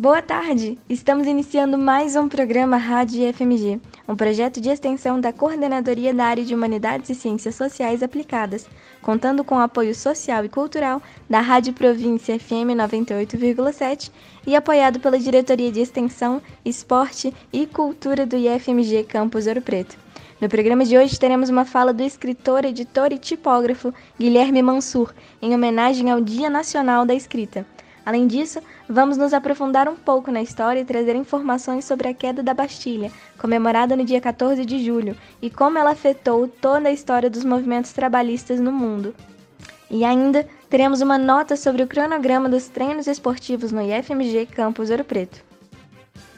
Boa tarde! Estamos iniciando mais um programa Rádio FMG, um projeto de extensão da Coordenadoria da Área de Humanidades e Ciências Sociais Aplicadas, contando com o apoio social e cultural da Rádio Província FM 98,7 e apoiado pela Diretoria de Extensão, Esporte e Cultura do IFMG Campus Ouro Preto. No programa de hoje teremos uma fala do escritor, editor e tipógrafo Guilherme Mansur, em homenagem ao Dia Nacional da Escrita. Além disso, vamos nos aprofundar um pouco na história e trazer informações sobre a queda da Bastilha, comemorada no dia 14 de julho, e como ela afetou toda a história dos movimentos trabalhistas no mundo. E ainda teremos uma nota sobre o cronograma dos treinos esportivos no IFMG Campus Ouro Preto.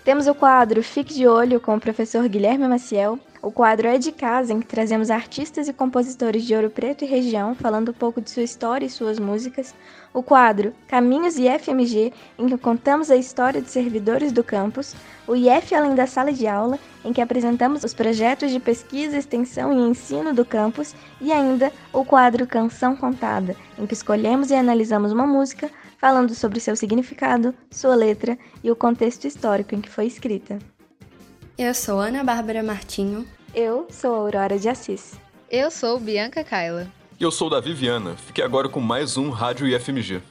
Temos o quadro Fique de Olho com o professor Guilherme Maciel, o quadro É de Casa, em que trazemos artistas e compositores de Ouro Preto e região falando um pouco de sua história e suas músicas. O quadro Caminhos IFMG, em que contamos a história dos servidores do campus. O IF Além da Sala de Aula, em que apresentamos os projetos de pesquisa, extensão e ensino do campus. E ainda o quadro Canção Contada, em que escolhemos e analisamos uma música falando sobre seu significado, sua letra e o contexto histórico em que foi escrita. Eu sou Ana Bárbara Martinho. Eu sou Aurora de Assis. Eu sou Bianca Kaila. E eu sou da Viviana. Fique agora com mais um Rádio IFMG.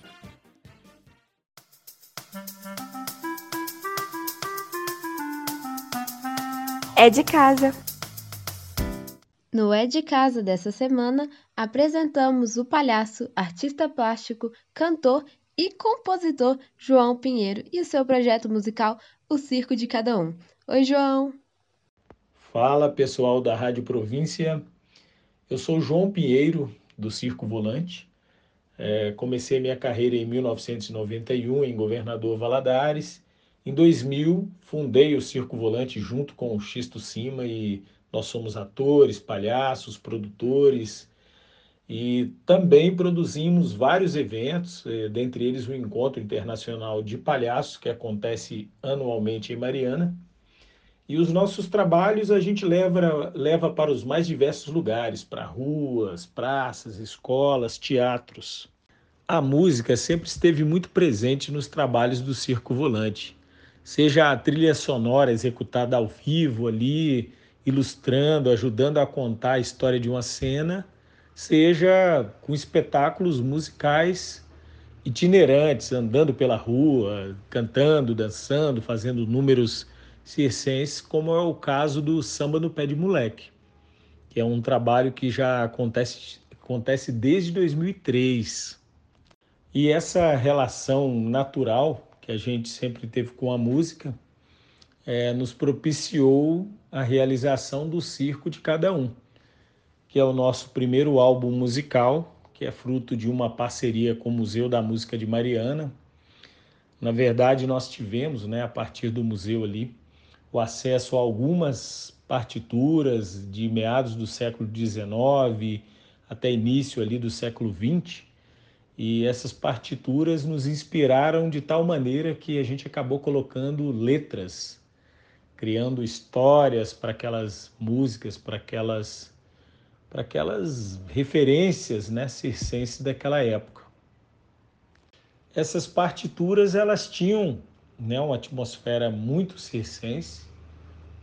É de casa. No É de Casa dessa semana, apresentamos o palhaço, artista plástico, cantor e compositor João Pinheiro e o seu projeto musical O Circo de Cada Um. Oi, João. Fala, pessoal da Rádio Província. Eu sou João Pinheiro, do Circo Volante. É, comecei minha carreira em 1991 em Governador Valadares. Em 2000, fundei o Circo Volante junto com o Xisto Cima e nós somos atores, palhaços, produtores e também produzimos vários eventos, é, dentre eles o Encontro Internacional de Palhaços, que acontece anualmente em Mariana. E os nossos trabalhos a gente leva, leva para os mais diversos lugares, para ruas, praças, escolas, teatros. A música sempre esteve muito presente nos trabalhos do Circo Volante, seja a trilha sonora executada ao vivo ali, ilustrando, ajudando a contar a história de uma cena, seja com espetáculos musicais itinerantes, andando pela rua, cantando, dançando, fazendo números circenses, como é o caso do Samba no Pé de Moleque, que é um trabalho que já acontece, acontece desde 2003. E essa relação natural que a gente sempre teve com a música é, nos propiciou a realização do Circo de Cada Um, que é o nosso primeiro álbum musical, que é fruto de uma parceria com o Museu da Música de Mariana. Na verdade, nós tivemos, né, a partir do museu ali, o acesso a algumas partituras de meados do século XIX até início ali do século XX. E essas partituras nos inspiraram de tal maneira que a gente acabou colocando letras, criando histórias para aquelas músicas, para aquelas para aquelas referências, né, circenses daquela época. Essas partituras elas tinham né, uma atmosfera muito circense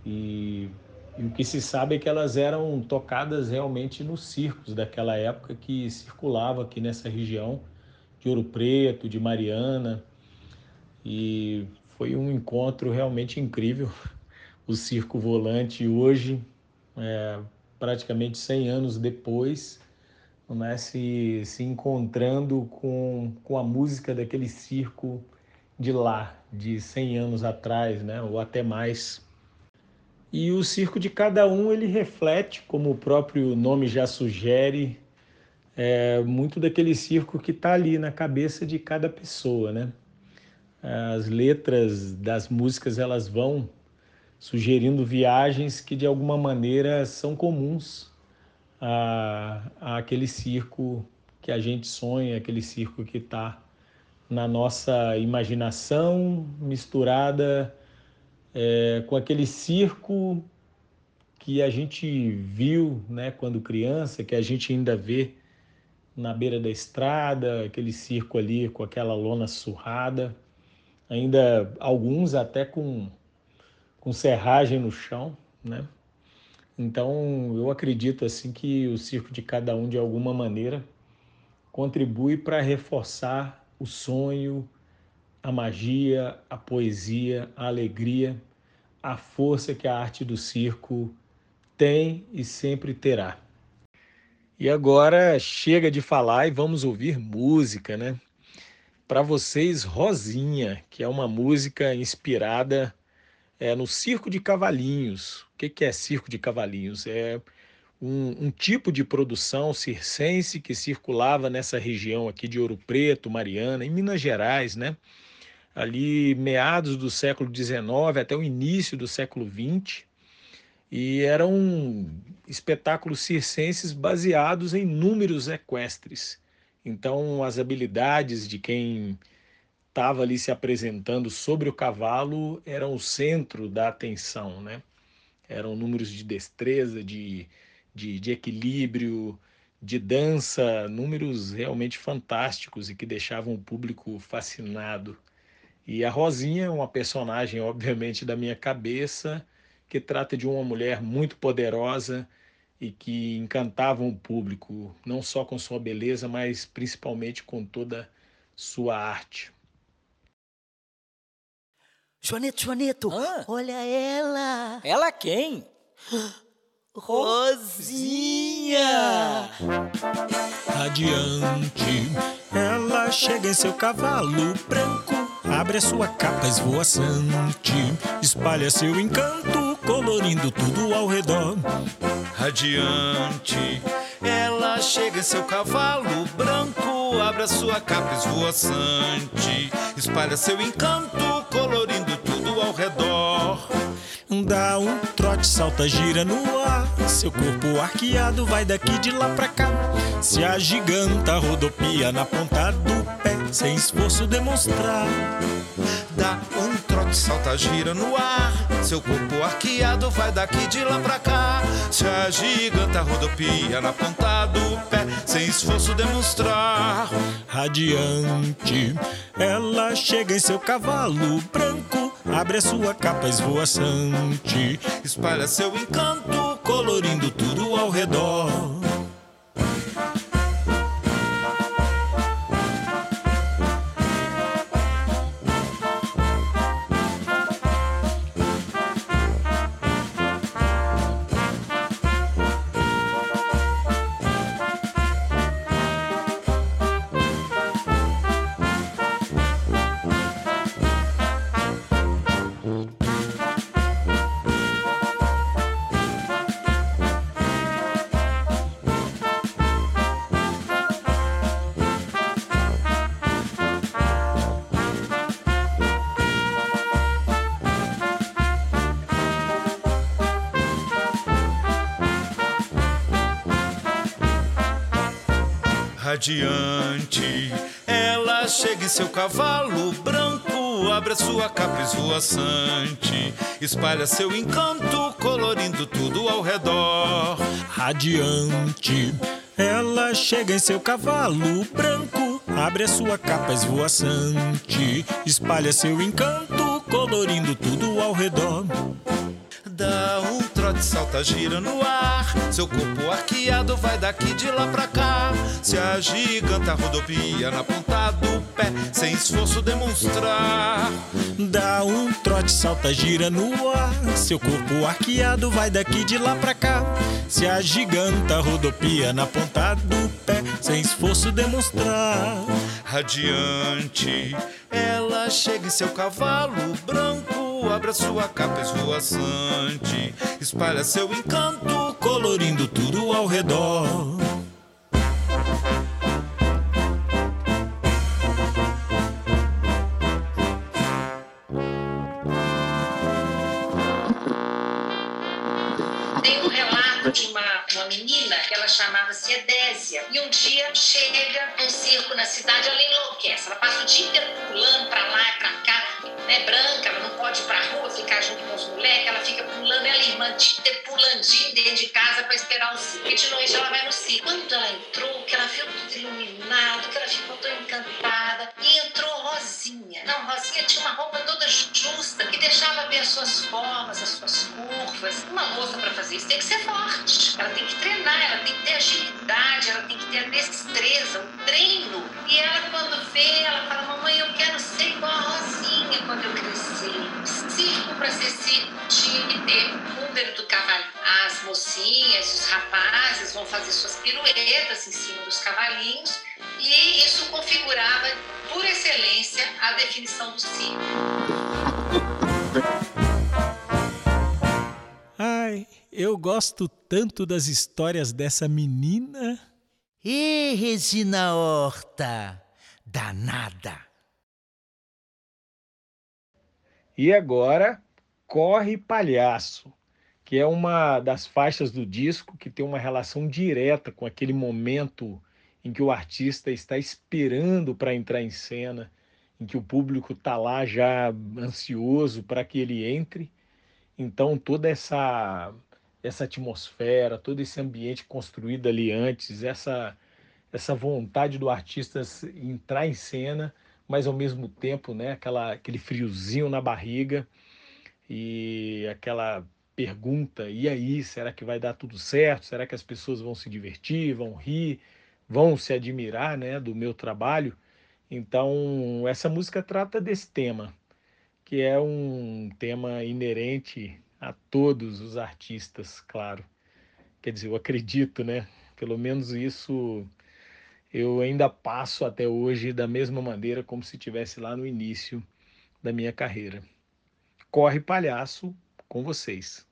e, e, o que se sabe é que elas eram tocadas realmente nos circos daquela época que circulava aqui nessa região de Ouro Preto, de Mariana e foi um encontro realmente incrível. O circo volante hoje, é, praticamente 100 anos depois, né, se, se encontrando com, com a música daquele circo de lá, de 100 anos atrás, né, ou até mais. E o circo de cada um ele reflete, como o próprio nome já sugere, é, muito daquele circo que está ali na cabeça de cada pessoa, né? As letras das músicas elas vão sugerindo viagens que de alguma maneira são comuns a, a aquele circo que a gente sonha, aquele circo que está na nossa imaginação misturada é, com aquele circo que a gente viu né, quando criança, que a gente ainda vê na beira da estrada, aquele circo ali com aquela lona surrada. ainda alguns até com, com serragem no chão, né? Então, eu acredito assim que o circo de cada um de alguma maneira contribui para reforçar o sonho, a magia, a poesia, a alegria, a força que a arte do circo tem e sempre terá. E agora chega de falar e vamos ouvir música, né? Para vocês, Rosinha, que é uma música inspirada é, no Circo de Cavalinhos. O que, que é Circo de Cavalinhos? É um, um, tipo de produção circense que circulava nessa região aqui de Ouro Preto, Mariana, em Minas Gerais, né? Ali meados do século XIX até o início do século XX e eram espetáculos circenses baseados em números equestres. Então, as habilidades de quem estava ali se apresentando sobre o cavalo eram o centro da atenção, né? Eram números de destreza, de, de, de equilíbrio, de dança, números realmente fantásticos e que deixavam o público fascinado. E a Rosinha é uma personagem, obviamente, da minha cabeça, que trata de uma mulher muito poderosa e que encantava o público, não só com sua beleza, mas principalmente com toda sua arte. Joaneto, Joaneto, Hã? olha ela! Ela quem? Rosinha! Adiante, ela chega em seu cavalo branco, abre a sua capa esvoaçante, espalha seu encanto, colorindo tudo ao redor. Radiante, ela chega em seu cavalo branco, abre a sua capa esvoaçante, espalha seu encanto, colorindo tudo ao redor. Dá um trote, salta, gira no ar. Seu corpo arqueado vai daqui de lá pra cá. Se agiganta, rodopia na ponta do pé, sem esforço demonstrar. Dá um trote, salta, gira no ar. Seu corpo arqueado vai daqui de lá pra cá. Se agiganta, rodopia na ponta do pé, sem esforço demonstrar. Radiante, ela chega em seu cavalo branco, abre a sua capa esvoaçante, Espalha seu encanto, colorindo tudo ao redor. Radiante. Ela chega em seu cavalo branco, abre a sua capa esvoaçante, espalha seu encanto, colorindo tudo ao redor. Radiante, ela chega em seu cavalo branco, abre a sua capa esvoaçante, espalha seu encanto, colorindo tudo ao redor. Trote, salta, gira no ar. Seu corpo arqueado vai daqui de lá pra cá. Se agiganta, rodopia na ponta do pé, sem esforço demonstrar. Dá um trote, salta, gira no ar. Seu corpo arqueado vai daqui de lá pra cá. Se agiganta, rodopia na ponta do pé, sem esforço demonstrar. Radiante, ela chega em seu cavalo branco, abre a sua capa esvoaçante, espalha seu encanto, colorindo tudo ao redor. Chamava-se Edésia. E um dia chega um circo na cidade, ela enlouquece. Ela passa o dia inteiro pulando pra lá e pra cá. Né, branca, ela não pode ir pra rua ficar junto com os moleques, ela fica pulando, ela a irmã, inteiro pulandinho dentro de casa pra esperar o circo. E de noite ela vai no circo. Quando ela entrou, que ela viu tudo iluminado, que ela ficou tão encantada, e entrou Rosinha. Não, Rosinha tinha uma roupa manejava bem as suas formas, as suas curvas. Uma moça para fazer isso tem que ser forte. Ela tem que treinar, ela tem que ter agilidade, ela tem que ter a destreza, o treino. E ela, quando vê, ela fala: Mamãe, eu quero ser igual a Rosinha quando eu crescer. Circo para ser circo tinha que ter número do cavalo. As mocinhas, os rapazes vão fazer suas piruetas em cima dos cavalinhos e isso configurava, por excelência, a definição do circo. Ai, eu gosto tanto das histórias dessa menina. E Regina Horta, danada. E agora, Corre Palhaço, que é uma das faixas do disco que tem uma relação direta com aquele momento em que o artista está esperando para entrar em cena, em que o público está lá já ansioso para que ele entre. Então toda essa essa atmosfera, todo esse ambiente construído ali antes, essa essa vontade do artista entrar em cena, mas ao mesmo tempo, né, aquela aquele friozinho na barriga e aquela pergunta: e aí, será que vai dar tudo certo? Será que as pessoas vão se divertir, vão rir, vão se admirar, né, do meu trabalho? Então, essa música trata desse tema, que é um tema inerente a todos os artistas, claro. Quer dizer, eu acredito, né? Pelo menos isso eu ainda passo até hoje da mesma maneira como se tivesse lá no início da minha carreira. Corre Palhaço com vocês.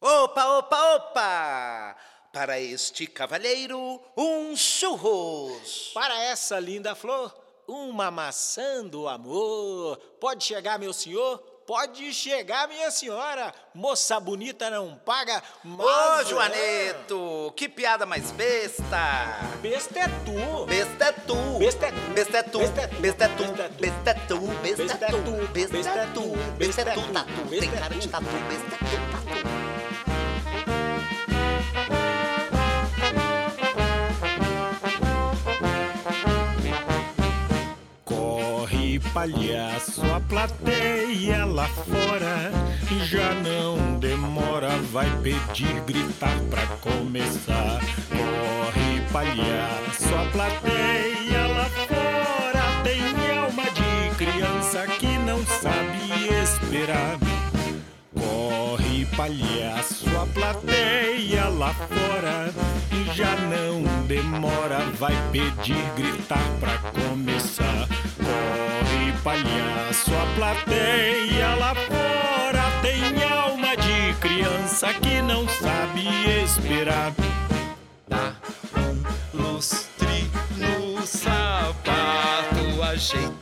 Opa, opa, opa! Para este cavalheiro, um churros. Para essa linda flor, uma maçã do amor. Pode chegar, meu senhor? Pode chegar, minha senhora. Moça bonita não paga, mas... Ô, Joaneto, que piada mais besta. Besta é tu. Besta é tu. Besta é Besta é tu. Besta é tu. Besta é tu. Besta é tu. Besta é tu. Besta é tu, tatu. Tem cara de tatu. Besta é tu, palhaço, a plateia lá fora já não demora, vai pedir, gritar pra começar. Corre, palhaço, a plateia lá fora tem alma de criança que não sabe esperar. Corre, palhaço, a plateia lá fora já não demora, vai pedir, gritar pra começar. Corre, palhaço, a plateia lá fora tem alma de criança que não sabe esperar. Dá um lustre no sapato, ajeita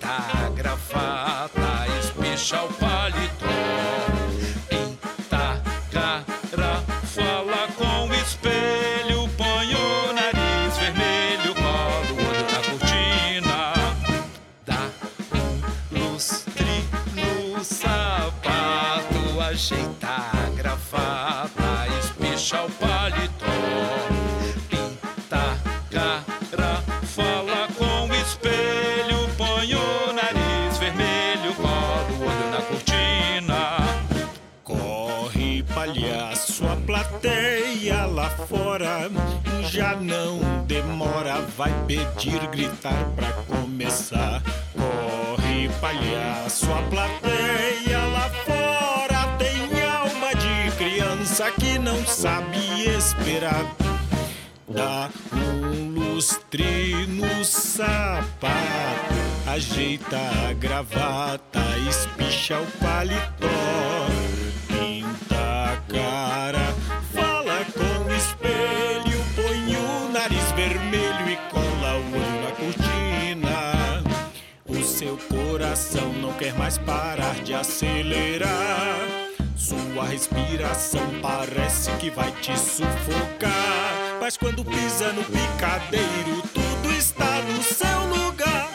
fora já não demora, vai pedir, gritar pra começar. Corre, palhaço, a plateia lá fora tem alma de criança que não sabe esperar. Dá um lustre no sapato, ajeita a gravata, espicha o paletó, pinta a cara, coração não quer mais parar de acelerar. Sua respiração parece que vai te sufocar. Mas quando pisa no picadeiro, tudo está no seu lugar.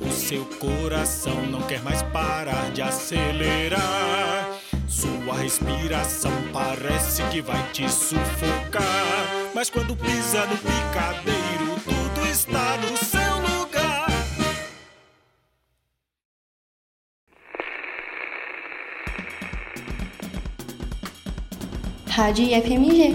O seu coração não quer mais parar de acelerar. Sua respiração parece que vai te sufocar. Mas quando pisa no picadeiro, tudo está no seu Rádio IFMG.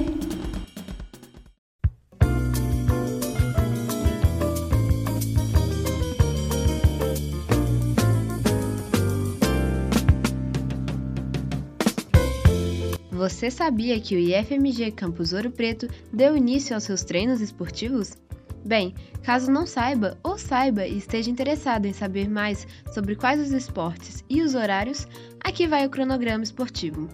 Você sabia que o IFMG Campus Ouro Preto deu início aos seus treinos esportivos? Bem, caso não saiba ou saiba e esteja interessado em saber mais sobre quais os esportes e os horários, aqui vai o cronograma esportivo.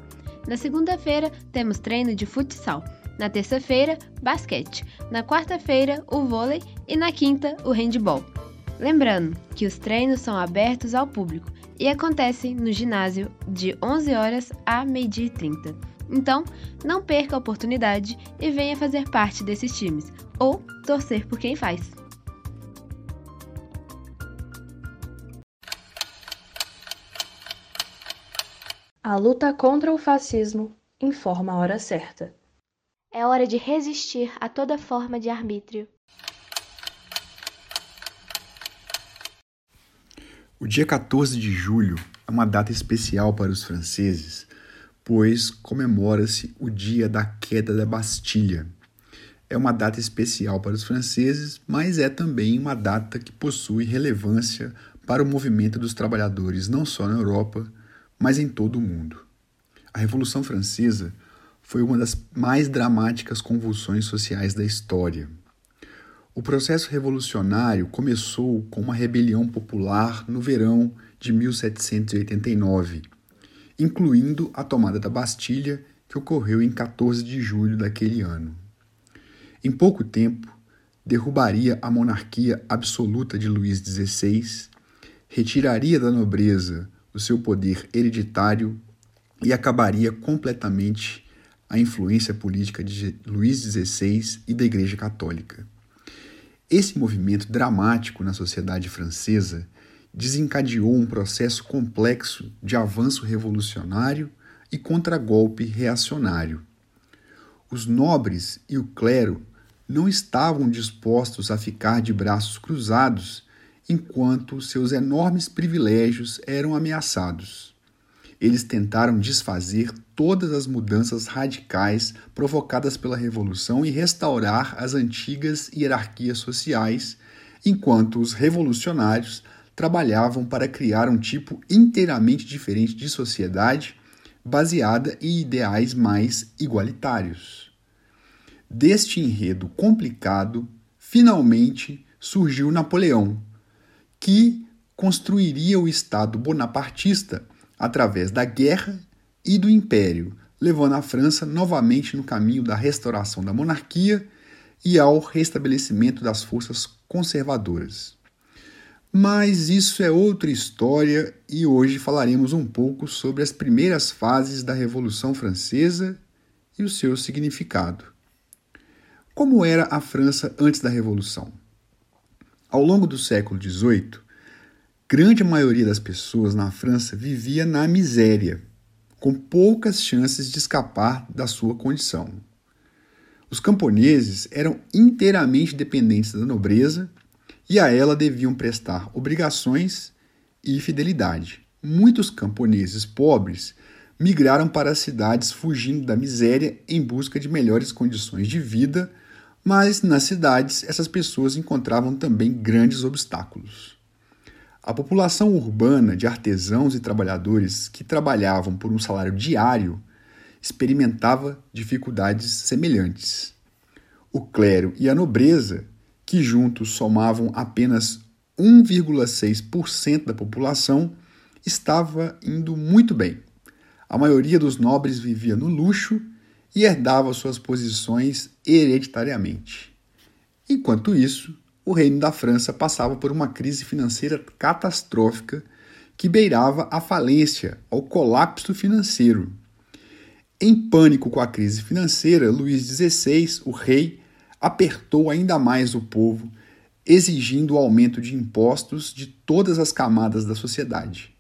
Na segunda-feira, temos treino de futsal. Na terça-feira, basquete. Na quarta-feira, o vôlei e na quinta, o handball. Lembrando que os treinos são abertos ao público e acontecem no ginásio de 11 horas a meio-dia e 30. Então, não perca a oportunidade e venha fazer parte desses times, ou torcer por quem faz. A luta contra o fascismo informa a hora certa. É hora de resistir a toda forma de arbítrio. O dia 14 de julho é uma data especial para os franceses pois comemora-se o dia da queda da Bastilha. É uma data especial para os franceses, mas é também uma data que possui relevância para o movimento dos trabalhadores não só na Europa, mas em todo o mundo. A Revolução Francesa foi uma das mais dramáticas convulsões sociais da história. O processo revolucionário começou com uma rebelião popular no verão de 1789 incluindo a tomada da Bastilha, que ocorreu em 14 de julho daquele ano. Em pouco tempo, derrubaria a monarquia absoluta de Luís XVI, retiraria da nobreza o seu poder hereditário e acabaria completamente a influência política de Luís XVI e da Igreja Católica. Esse movimento dramático na sociedade francesa desencadeou um processo complexo de avanço revolucionário e contragolpe reacionário. Os nobres e o clero não estavam dispostos a ficar de braços cruzados enquanto seus enormes privilégios eram ameaçados. Eles tentaram desfazer todas as mudanças radicais provocadas pela Revolução e restaurar as antigas hierarquias sociais, enquanto os revolucionários trabalhavam para criar um tipo inteiramente diferente de sociedade, baseada em ideais mais igualitários. Deste enredo complicado, finalmente surgiu Napoleão, que construiria o Estado bonapartista através da guerra e do império, levando a França novamente no caminho da restauração da monarquia e ao restabelecimento das forças conservadoras. Mas isso é outra história e hoje falaremos um pouco sobre as primeiras fases da Revolução Francesa e o seu significado. Como era a França antes da Revolução? Ao longo do século XVIII, grande maioria das pessoas na França vivia na miséria, com poucas chances de escapar da sua condição. Os camponeses eram inteiramente dependentes da nobreza e a ela deviam prestar obrigações e fidelidade. Muitos camponeses pobres migraram para as cidades fugindo da miséria em busca de melhores condições de vida, mas nas cidades essas pessoas encontravam também grandes obstáculos. A população urbana de artesãos e trabalhadores que trabalhavam por um salário diário experimentava dificuldades semelhantes. O clero e a nobreza que juntos somavam apenas 1,6% da população, estava indo muito bem. A maioria dos nobres vivia no luxo e herdava suas posições hereditariamente. Enquanto isso, o reino da França passava por uma crise financeira catastrófica que beirava a falência, ao colapso financeiro. Em pânico com a crise financeira, Luís XVI, o rei, apertou ainda mais o povo, exigindo o aumento de impostos de todas as camadas da sociedade.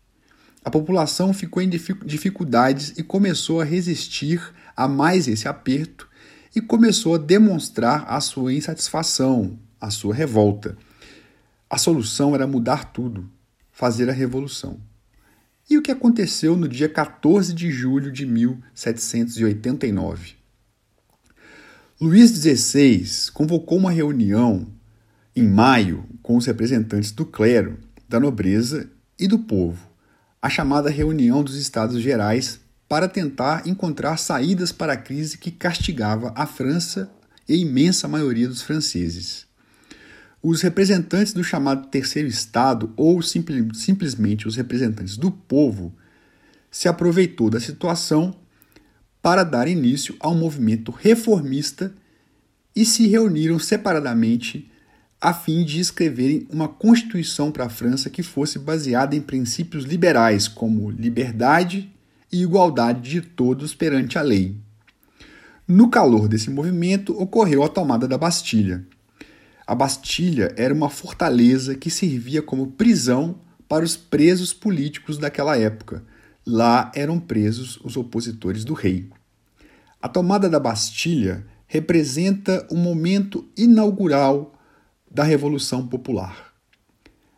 A população ficou em dificuldades e começou a resistir a mais esse aperto e começou a demonstrar a sua insatisfação, a sua revolta. A solução era mudar tudo, fazer a revolução. e o que aconteceu no dia 14 de julho de 1789. Luís XVI convocou uma reunião em maio com os representantes do clero, da nobreza e do povo, a chamada Reunião dos Estados Gerais, para tentar encontrar saídas para a crise que castigava a França e a imensa maioria dos franceses. Os representantes do chamado Terceiro Estado, ou simplesmente os representantes do povo, se aproveitou da situação para dar início a um movimento reformista e se reuniram separadamente a fim de escreverem uma constituição para a França que fosse baseada em princípios liberais, como liberdade e igualdade de todos perante a lei. No calor desse movimento ocorreu a tomada da Bastilha. A Bastilha era uma fortaleza que servia como prisão para os presos políticos daquela época. Lá eram presos os opositores do rei. A tomada da Bastilha representa o um momento inaugural da Revolução Popular.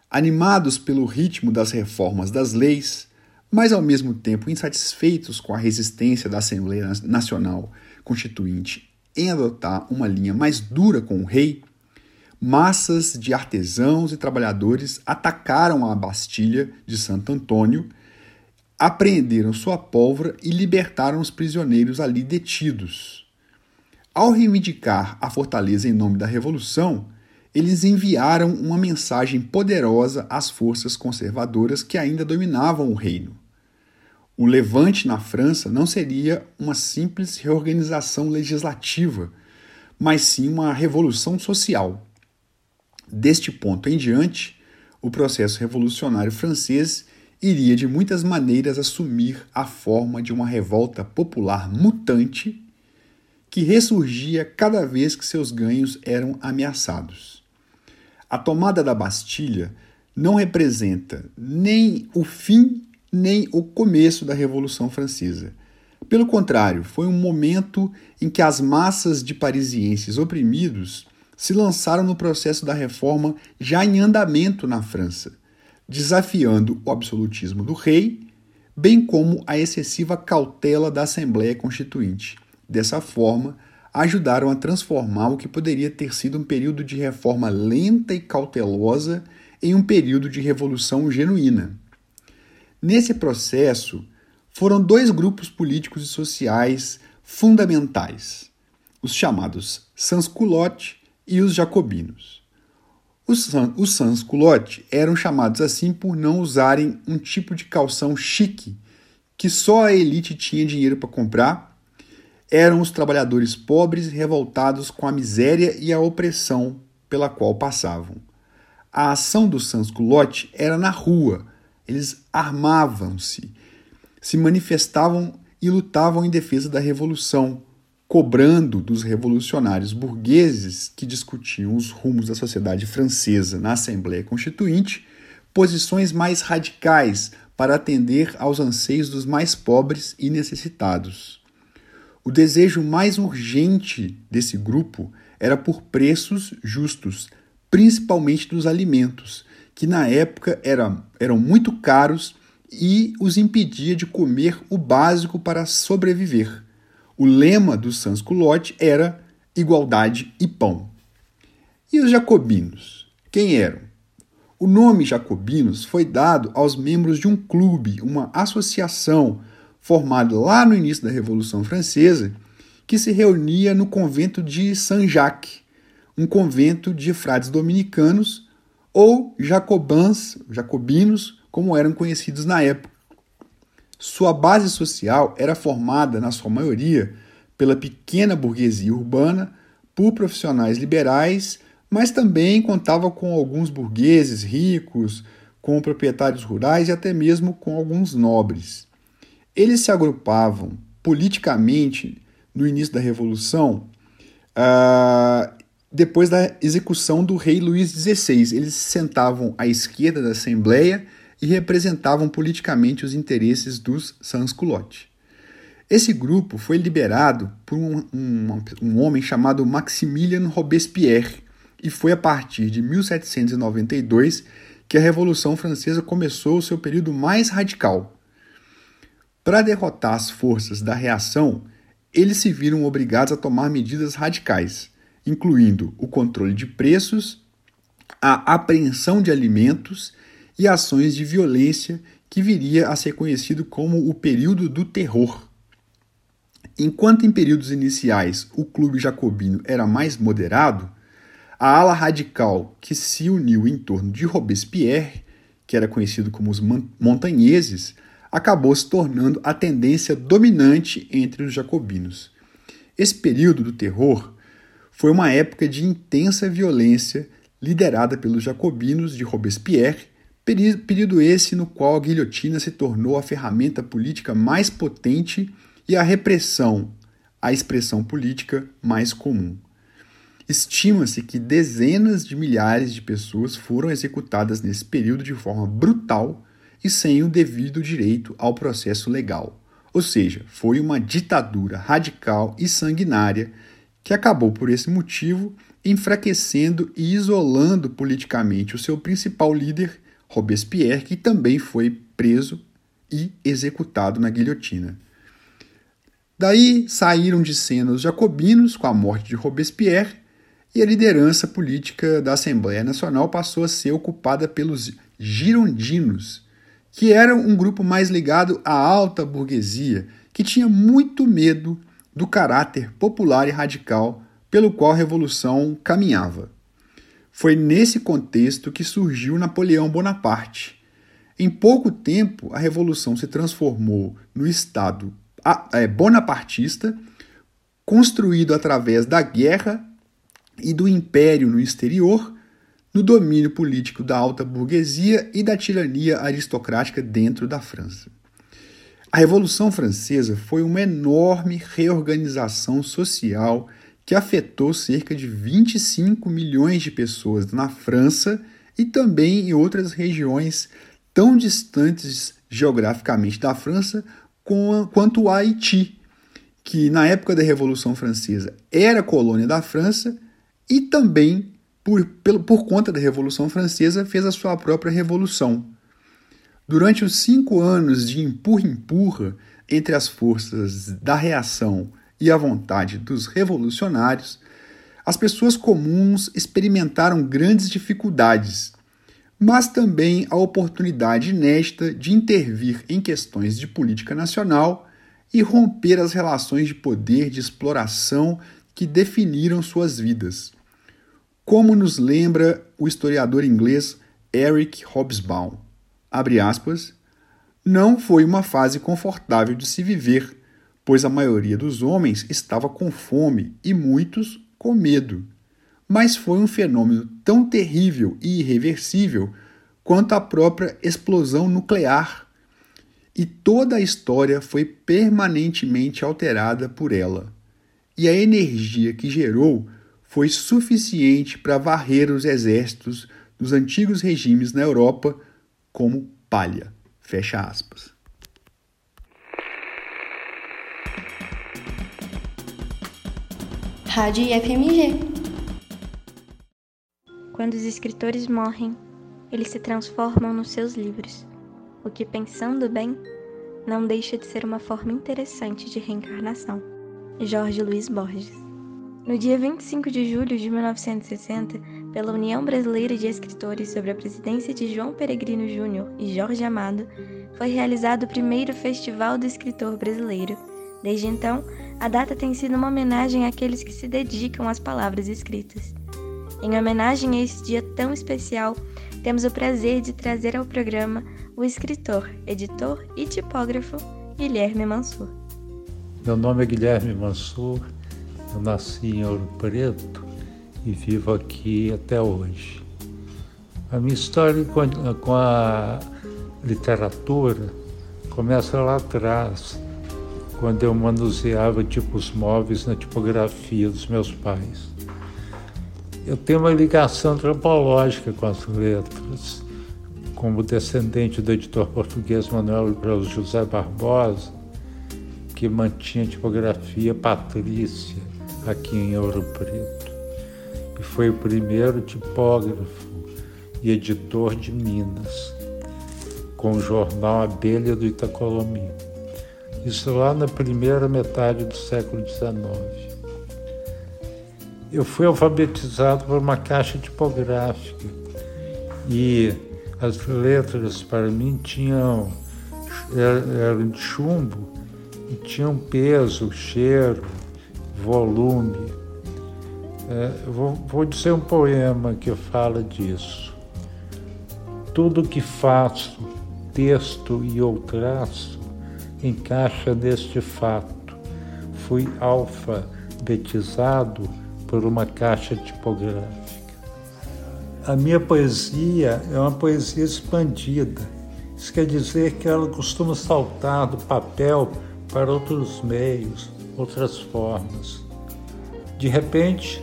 Animados pelo ritmo das reformas das leis, mas ao mesmo tempo insatisfeitos com a resistência da Assembleia Nacional Constituinte em adotar uma linha mais dura com o rei, massas de artesãos e trabalhadores atacaram a Bastilha de Santo Antônio, apreenderam sua pólvora e libertaram os prisioneiros ali detidos. Ao reivindicar a fortaleza em nome da Revolução, eles enviaram uma mensagem poderosa às forças conservadoras que ainda dominavam o reino. O levante na França não seria uma simples reorganização legislativa, mas sim uma revolução social. Deste ponto em diante, o processo revolucionário francês iria de muitas maneiras assumir a forma de uma revolta popular mutante que ressurgia cada vez que seus ganhos eram ameaçados. A tomada da Bastilha não representa nem o fim nem o começo da Revolução Francesa. Pelo contrário, foi um momento em que as massas de parisienses oprimidos se lançaram no processo da reforma já em andamento na França, desafiando o absolutismo do rei, bem como a excessiva cautela da Assembleia Constituinte. Dessa forma, ajudaram a transformar o que poderia ter sido um período de reforma lenta e cautelosa em um período de revolução genuína. Nesse processo, foram dois grupos políticos e sociais fundamentais: os chamados sans-culottes e os jacobinos. Os, os sans-culottes eram chamados assim por não usarem um tipo de calção chique que só a elite tinha dinheiro para comprar eram os trabalhadores pobres revoltados com a miséria e a opressão pela qual passavam. A ação do sans-culotte era na rua. Eles armavam-se, se manifestavam e lutavam em defesa da revolução, cobrando dos revolucionários burgueses que discutiam os rumos da sociedade francesa na Assembleia Constituinte posições mais radicais para atender aos anseios dos mais pobres e necessitados. O desejo mais urgente desse grupo era por preços justos, principalmente dos alimentos, que na época eram, eram muito caros e os impedia de comer o básico para sobreviver. O lema do sans-culotte era igualdade e pão. E os jacobinos? Quem eram? O nome jacobinos foi dado aos membros de um clube, uma associação formado lá no início da Revolução Francesa, que se reunia no convento de Saint-Jacques, um convento de frades dominicanos ou jacobins, jacobinos, como eram conhecidos na época. Sua base social era formada, na sua maioria, pela pequena burguesia urbana, por profissionais liberais, mas também contava com alguns burgueses ricos, com proprietários rurais e até mesmo com alguns nobres. Eles se agrupavam politicamente no início da Revolução, uh, depois da execução do rei Luís XVI. Eles se sentavam à esquerda da Assembleia e representavam politicamente os interesses dos sans-culottes. Esse grupo foi liberado por um, um, um homem chamado Maximilien Robespierre e foi a partir de 1792 que a Revolução Francesa começou o seu período mais radical. Para derrotar as forças da reação, eles se viram obrigados a tomar medidas radicais, incluindo o controle de preços, a apreensão de alimentos e ações de violência que viria a ser conhecido como o período do terror. Enquanto em períodos iniciais o clube jacobino era mais moderado, a ala radical que se uniu em torno de Robespierre, que era conhecido como os montanheses, acabou se tornando a tendência dominante entre os jacobinos. Esse período do terror foi uma época de intensa violência liderada pelos jacobinos de Robespierre, período esse no qual a guilhotina se tornou a ferramenta política mais potente e a repressão, a expressão política mais comum. Estima-se que dezenas de milhares de pessoas foram executadas nesse período de forma brutal e sem o devido direito ao processo legal. Ou seja, foi uma ditadura radical e sanguinária que acabou por esse motivo enfraquecendo e isolando politicamente o seu principal líder, Robespierre, que também foi preso e executado na guilhotina. Daí saíram de cena os jacobinos com a morte de Robespierre e a liderança política da Assembleia Nacional passou a ser ocupada pelos girondinos, que eram um grupo mais ligado à alta burguesia, que tinha muito medo do caráter popular e radical pelo qual a revolução caminhava. Foi nesse contexto que surgiu Napoleão Bonaparte. Em pouco tempo, a revolução se transformou no Estado é, bonapartista, construído através da guerra e do império no exterior, no domínio político da alta burguesia e da tirania aristocrática dentro da França. A Revolução Francesa foi uma enorme reorganização social que afetou cerca de 25 milhões de pessoas na França e também em outras regiões tão distantes geograficamente da França quanto o Haiti, que na época da Revolução Francesa era colônia da França e também, por, por conta da Revolução Francesa, fez a sua própria revolução. Durante os cinco anos de empurra-empurra entre as forças da reação e a vontade dos revolucionários, as pessoas comuns experimentaram grandes dificuldades, mas também a oportunidade inédita de intervir em questões de política nacional e romper as relações de poder de exploração que definiram suas vidas. Como nos lembra o historiador inglês Eric Hobsbawm, abre aspas, não foi uma fase confortável de se viver, pois a maioria dos homens estava com fome e muitos com medo. Mas foi um fenômeno tão terrível e irreversível quanto a própria explosão nuclear, e toda a história foi permanentemente alterada por ela e a energia que gerou foi suficiente para varrer os exércitos dos antigos regimes na Europa como palha. Fecha aspas. Rádio FMG. Quando os escritores morrem, eles se transformam nos seus livros, o que, pensando bem, não deixa de ser uma forma interessante de reencarnação. Jorge Luiz Borges. No dia 25 de julho de 1960, pela União Brasileira de Escritores sobre a presidência de João Peregrino Júnior e Jorge Amado, foi realizado o primeiro Festival do Escritor Brasileiro. Desde então, a data tem sido uma homenagem àqueles que se dedicam às palavras escritas. Em homenagem a esse dia tão especial, temos o prazer de trazer ao programa o escritor, editor e tipógrafo Guilherme Mansur. Meu nome é Guilherme Mansur, eu nasci em Ouro Preto e vivo aqui até hoje. A minha história com a, com a literatura começa lá atrás, quando eu manuseava tipos móveis na tipografia dos meus pais. Eu tenho uma ligação antropológica com as letras, como descendente do editor português Manuel José Barbosa, que mantinha tipografia patrícia aqui em Ouro Preto. E foi o primeiro tipógrafo e editor de Minas, com o jornal Abelha do Itacolomi. isso lá na primeira metade do século XIX. Eu fui alfabetizado por uma caixa tipográfica e as letras para mim tinham eram de chumbo e tinham peso, cheiro, volume. É, vou, vou dizer um poema que fala disso. Tudo que faço, texto e ou traço, encaixa neste fato. Fui alfabetizado por uma caixa tipográfica. A minha poesia é uma poesia expandida. Isso quer dizer que ela costuma saltar do papel para outros meios, outras formas. De repente,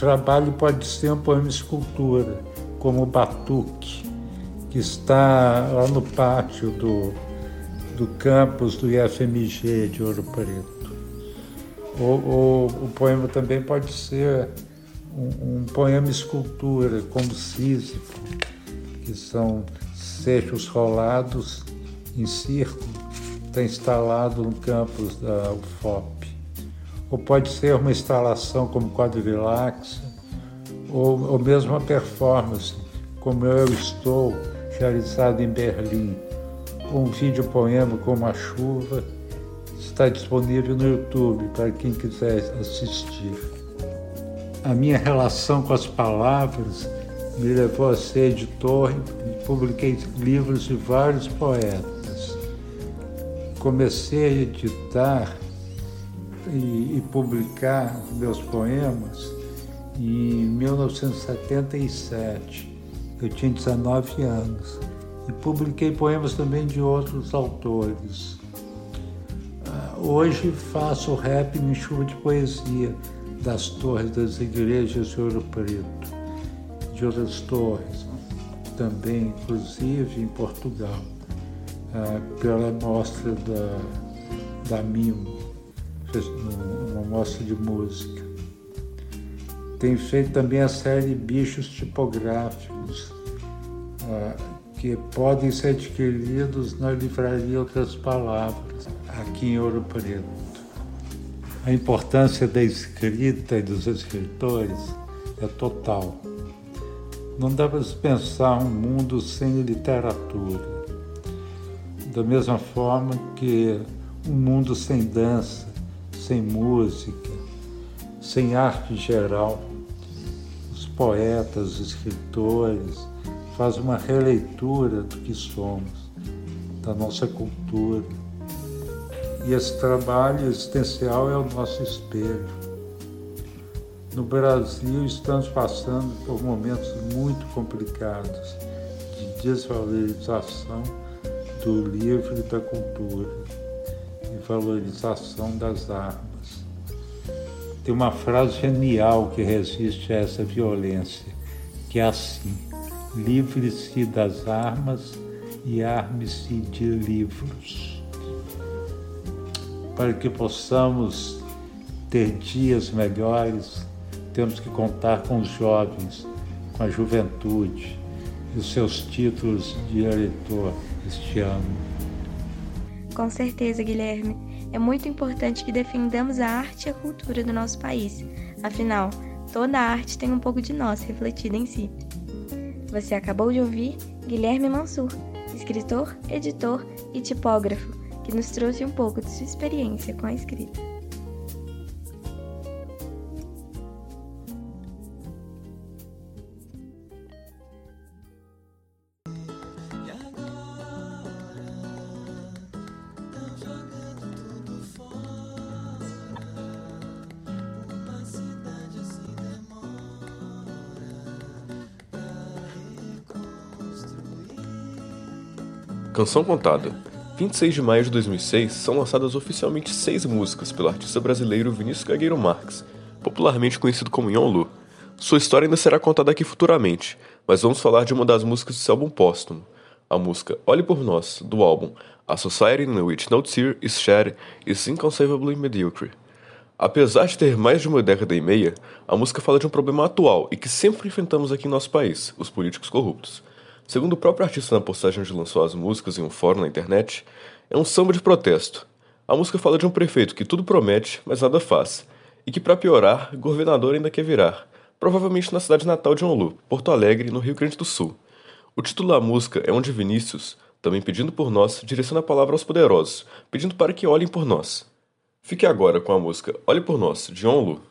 trabalho pode ser um poema escultura, como o Batuque, que está lá no pátio do, do campus do IFMG de Ouro Preto. Ou, ou o poema também pode ser um, um poema escultura, como Sísifo, que são seixos rolados em círculo, está instalado no campus da UFOP. Ou pode ser uma instalação como quadrilax, ou, ou mesmo uma performance, como Eu Estou, realizado em Berlim. Ou um vídeo poema como A Chuva, está disponível no YouTube para quem quiser assistir. A minha relação com as palavras me levou a ser editor e publiquei livros de vários poetas. Comecei a editar e, e publicar meus poemas em 1977. Eu tinha 19 anos e publiquei poemas também de outros autores. Ah, hoje faço rap em chuva de poesia das torres das igrejas de Ouro Preto, de outras torres, também, inclusive em Portugal, ah, pela mostra da, da Mimo, uma mostra de música. Tem feito também a série Bichos Tipográficos, ah, que podem ser adquiridos na livraria Outras Palavras, aqui em Ouro Preto. A importância da escrita e dos escritores é total. Não dá para se pensar um mundo sem literatura. Da mesma forma que um mundo sem dança, sem música, sem arte geral. Os poetas, os escritores fazem uma releitura do que somos, da nossa cultura e esse trabalho existencial é o nosso espelho. No Brasil, estamos passando por momentos muito complicados de desvalorização do livro e da cultura valorização das armas. Tem uma frase genial que resiste a essa violência, que é assim: livre-se das armas e arme-se de livros para que possamos ter dias melhores, temos que contar com os jovens, com a juventude e os seus títulos de eleitor este ano. Com certeza, Guilherme. É muito importante que defendamos a arte e a cultura do nosso país. Afinal, toda arte tem um pouco de nós refletido em si. Você acabou de ouvir Guilherme Mansur, escritor, editor e tipógrafo que nos trouxe um pouco de sua experiência com a escrita. Canção Contada 26 de maio de 2006 são lançadas oficialmente seis músicas pelo artista brasileiro Vinícius Gagueiro Marques, popularmente conhecido como Yon Lu. Sua história ainda será contada aqui futuramente, mas vamos falar de uma das músicas desse álbum póstumo, a música Olhe por Nós, do álbum A Society in Which No Tear is Shed is Inconceivably Mediocre. Apesar de ter mais de uma década e meia, a música fala de um problema atual e que sempre enfrentamos aqui em nosso país, os políticos corruptos. Segundo o próprio artista na postagem onde lançou as músicas em um fórum na internet, é um samba de protesto. A música fala de um prefeito que tudo promete, mas nada faz, e que, para piorar, governador ainda quer virar, provavelmente na cidade natal de Onlu, Porto Alegre, no Rio Grande do Sul. O título da música é onde Vinícius, também pedindo por nós, direciona a palavra aos poderosos, pedindo para que olhem por nós. Fique agora com a música Olhe por Nós, de Onlu.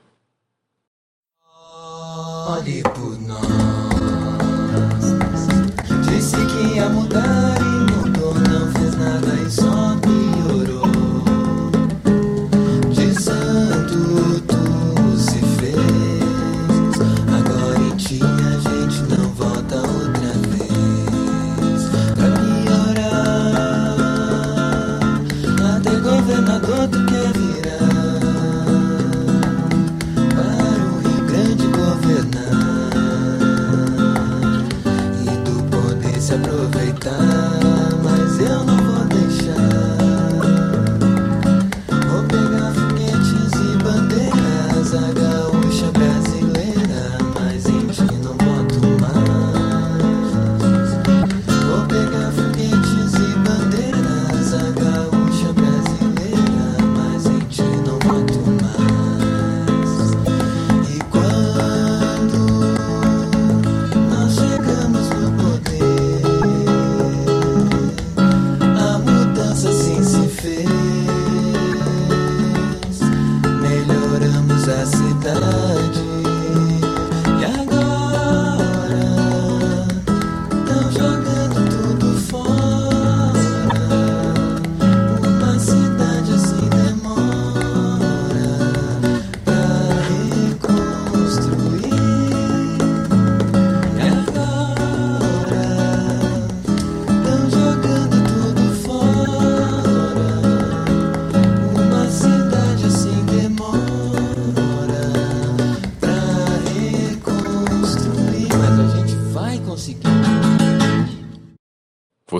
Olhe por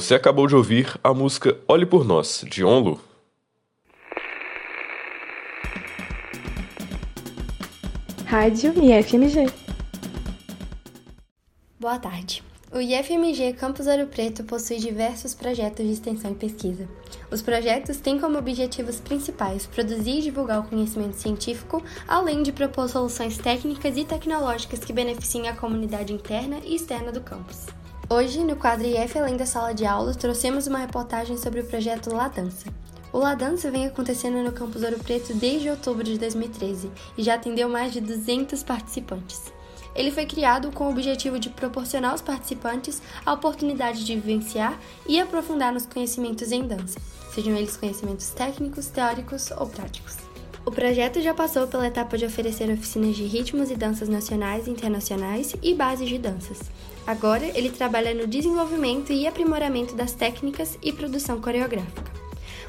Você acabou de ouvir a música Olhe por Nós, de Onlu. Rádio IFMG. Boa tarde. O IFMG Campus Ouro Preto possui diversos projetos de extensão e pesquisa. Os projetos têm como objetivos principais produzir e divulgar o conhecimento científico, além de propor soluções técnicas e tecnológicas que beneficiem a comunidade interna e externa do campus. Hoje, no quadro IF Além da Sala de Aula, trouxemos uma reportagem sobre o projeto La Dança. O La Dança vem acontecendo no Campus Ouro Preto desde outubro de 2013 e já atendeu mais de 200 participantes. Ele foi criado com o objetivo de proporcionar aos participantes a oportunidade de vivenciar e aprofundar nos conhecimentos em dança, sejam eles conhecimentos técnicos, teóricos ou práticos. O projeto já passou pela etapa de oferecer oficinas de ritmos e danças nacionais e internacionais e bases de danças. Agora, ele trabalha no desenvolvimento e aprimoramento das técnicas e produção coreográfica.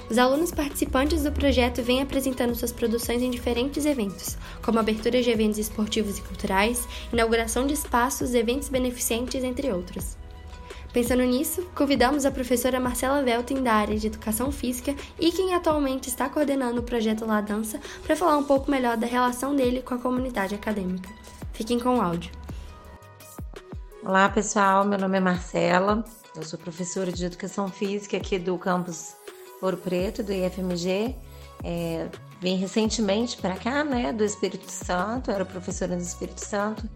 Os alunos participantes do projeto vêm apresentando suas produções em diferentes eventos, como abertura de eventos esportivos e culturais, inauguração de espaços, eventos beneficentes, entre outros. Pensando nisso, convidamos a professora Marcela Velten, da área de Educação Física e quem atualmente está coordenando o projeto La Dança, para falar um pouco melhor da relação dele com a comunidade acadêmica. Fiquem com o áudio. Olá pessoal, meu nome é Marcela, eu sou professora de Educação Física aqui do campus Ouro Preto, do IFMG. É, vim recentemente para cá, né, do Espírito Santo, era professora do Espírito Santo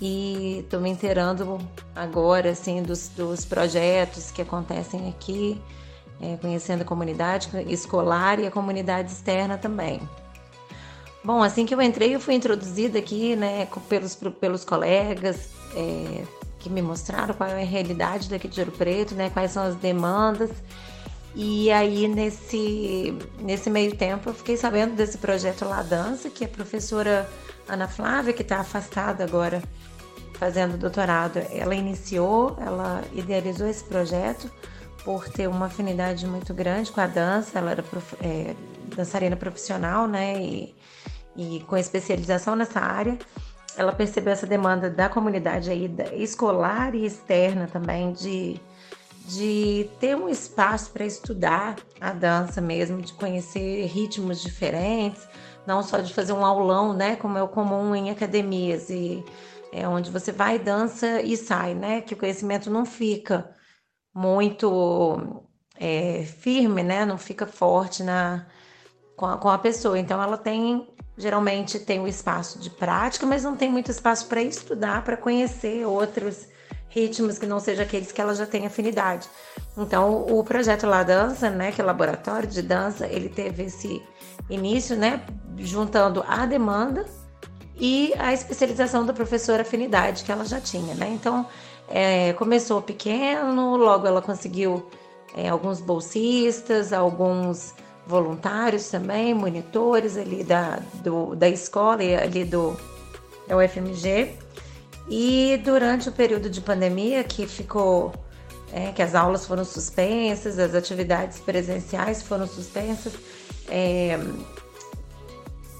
e estou me inteirando agora, assim, dos, dos projetos que acontecem aqui, é, conhecendo a comunidade escolar e a comunidade externa também. Bom, assim que eu entrei, eu fui introduzida aqui, né, pelos, pelos colegas é, que me mostraram qual é a realidade daqui de Ouro Preto, né, quais são as demandas e aí, nesse, nesse meio tempo, eu fiquei sabendo desse projeto La Dança, que a professora Ana Flávia, que está afastada agora, fazendo doutorado, ela iniciou, ela idealizou esse projeto por ter uma afinidade muito grande com a dança. Ela era prof, é, dançarina profissional, né? E, e com especialização nessa área. Ela percebeu essa demanda da comunidade aí, da, escolar e externa também, de de ter um espaço para estudar a dança mesmo, de conhecer ritmos diferentes, não só de fazer um aulão, né, como é o comum em academias e é onde você vai dança e sai, né, que o conhecimento não fica muito é, firme, né, não fica forte na com a, com a pessoa. Então ela tem geralmente tem o espaço de prática, mas não tem muito espaço para estudar, para conhecer outros ritmos que não sejam aqueles que ela já tem afinidade. Então, o projeto La Dança, né, que é laboratório de dança, ele teve esse início, né, juntando a demanda e a especialização da professora afinidade que ela já tinha, né? Então, é, começou pequeno, logo ela conseguiu é, alguns bolsistas, alguns voluntários também, monitores ali da, do, da escola e ali do da UFMG. E durante o período de pandemia, que ficou, é, que as aulas foram suspensas, as atividades presenciais foram suspensas, é,